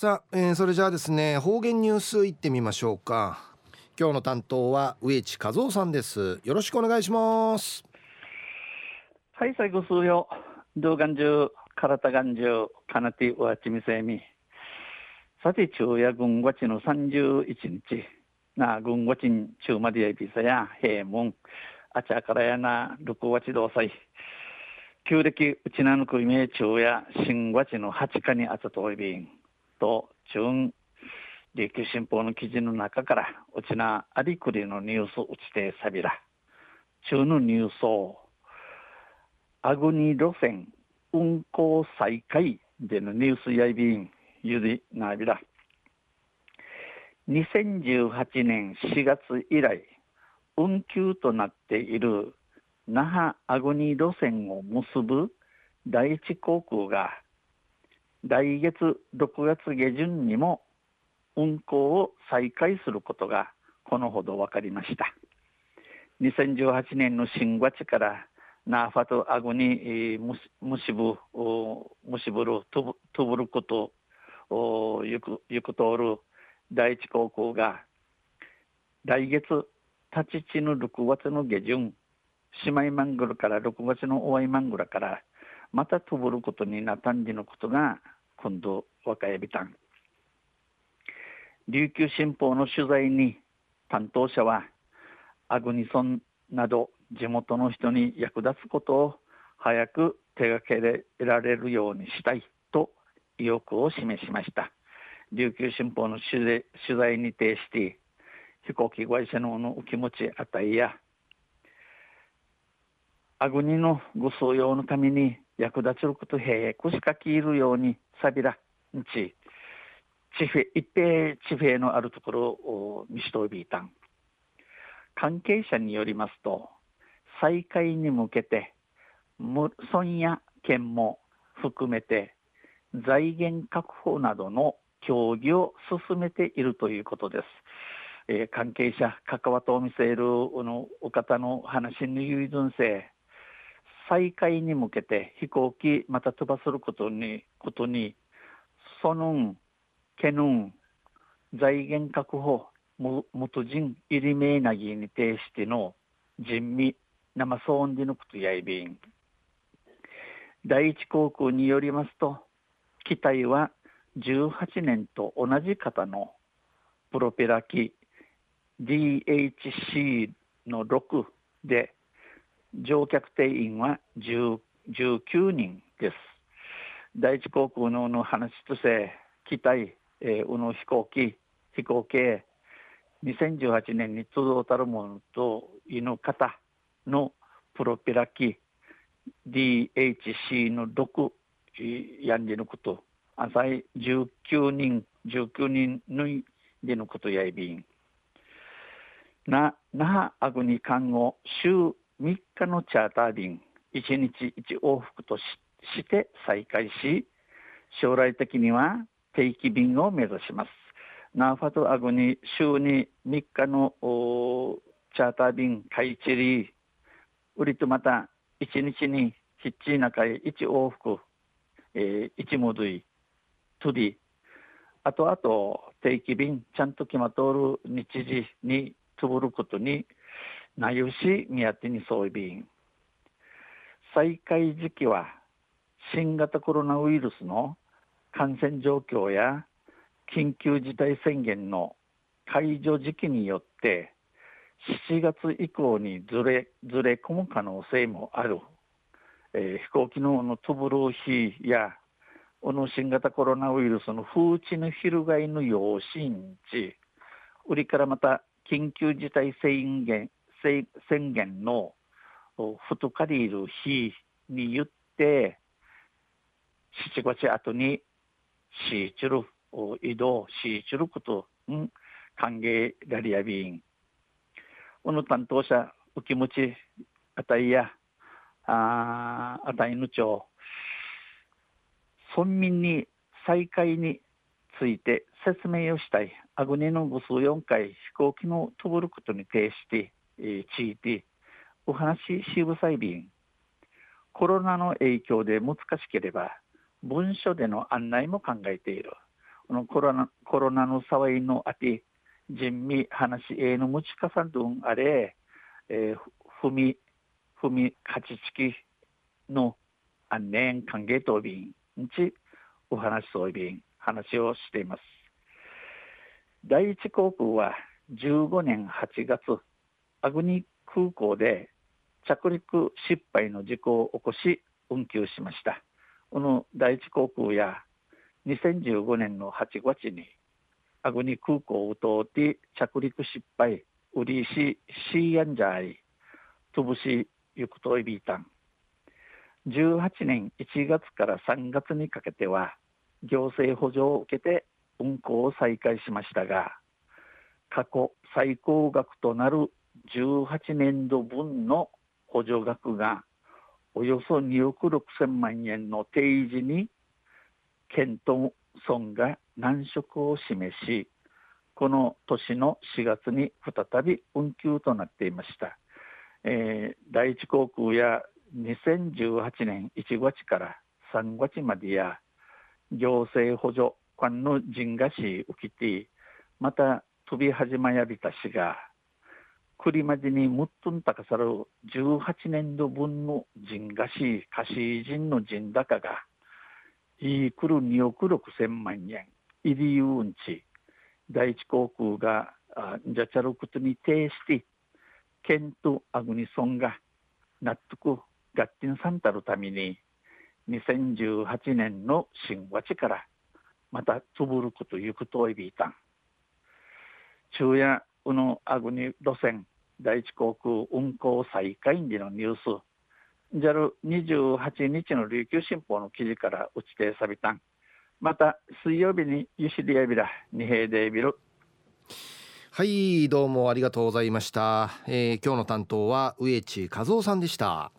さあ、えー、それじゃあですね方言ニュースいってみましょうか。今日の担当は植地和夫さんです。よろしくお願いします。はい最後数よ動画中体がん中かなてわちみせみ。さて昼夜軍ごちの31日。な軍ごちん中までやびさや平門。あちゃからやな六月同祭。旧暦うちなぬくいめ昼夜新月の八日にあたといびん。と中琉球新報の記事の中からうちなありくりのニュースうちてさびら。中のニュースをアグニ路線運行再開でのニュースやいびんゆりなびら。2018年4月以来運休となっている那覇アグニ路線を結ぶ第一航空が来月6月下旬にも運行を再開することがこのほど分かりました。2018年の新月からナーファとアグにむしぶむしぶるとぶることをゆくゆく通る第一高校が来月立ち地の6月の下旬姉妹マングルから6月の終わりマングルからまたとぶることになったんじのことが今度若エビタン。琉球新報の取材に担当者はアグニソンなど地元の人に役立つことを早く手がけられるようにしたいと意欲を示しました。琉球新報の取材に対して飛行機会社のお気持ちあたいやアグニのご数用のために役立ちることへくしかきいるようにさびらんち地平一平地平のあるところを見しとびいたん関係者によりますと再開に向けて村や県も含めて財源確保などの協議を進めているということです。えー、関係者、関わとを見せるのお方の話の遺存性、再開に向けて飛行機また飛ばすることに、ことに、そのけぬ、財源確保、も元人入りめなぎに対しての人味、生騒音でのことやいびん。第一航空によりますと、機体は18年と同じ型のプロペラ機 DHC の6で乗客定員は19人です。第一航空のの話として機体、えー、の飛行機飛行系2018年に届たるものと犬方のプロペラ機 DHC の6やんじのこと朝い19人19人ぬいでのことやいびんな那覇アグニ看護週3日のチャーター便1日1往復として再開し将来的には定期便を目指します。ナーファトアグニ週に3日のチャーター便開チリ売りとまた1日にヒッチー中へ1往復、えー、1戻りとりあとあと定期便ちゃんと決まっとる日時につぶることになゆしみやてにそうびん再開時期は新型コロナウイルスの感染状況や緊急事態宣言の解除時期によって7月以降にずれずれ込む可能性もある、えー、飛行機ののトブルー日やこの新型コロナウイルスの風知の翻の養親地売りからまた緊急事態宣言宣言の太かりいる日に言って7月後にシーチル移動シーチルことん歓迎ラリアビーン。この担当者お気持ちあたいやああたいの町村民に再開について説明をしたい。アグネの五数4回飛行機の飛ぶることに対して、えー、ついてお話ししぶさいびん。コロナの影響で難しければ文書での案内も考えている。このコロナコロナの騒いのあて人味話えのむちかさんどんあれ、えー、ふみふみかちちきの安年歓迎答便にちお話そう便話をしています。第一航空は15年8月アグニ空港で着陸失敗の事故を起こし運休しました。この第一航空や2015年の8月にアグニ空港を通って着陸失敗ウリシシーヤンジャーイトブシユクトイビータン。18年1月から3月にかけては行政補助を受けて運行を再開しましたが過去最高額となる18年度分の補助額がおよそ2億6千万円の提示に県と村が難色を示しこの年の4月に再び運休となっていました、えー、第一航空や2018年1月から3月までや行政補助官の人がし受きてまた飛び始まやびたしが栗までにむっとん高さる18年度分の人がし貸し人の人高がいいくる2億6千万円入りゆうんち第一航空がじゃちゃることに呈して県とアグニソンが納得ガッティンさんたるために2018年の新和地からまたつぶることゆくといびいたん。昼夜このアグニ路線第一航空運航再開時のニュース。JAL28 日の琉球新報の記事から打ちてさびたん。また水曜日にゆしりやびら二平でビル。はいどうもありがとうございました、えー、今日の担当は植地和夫さんでした。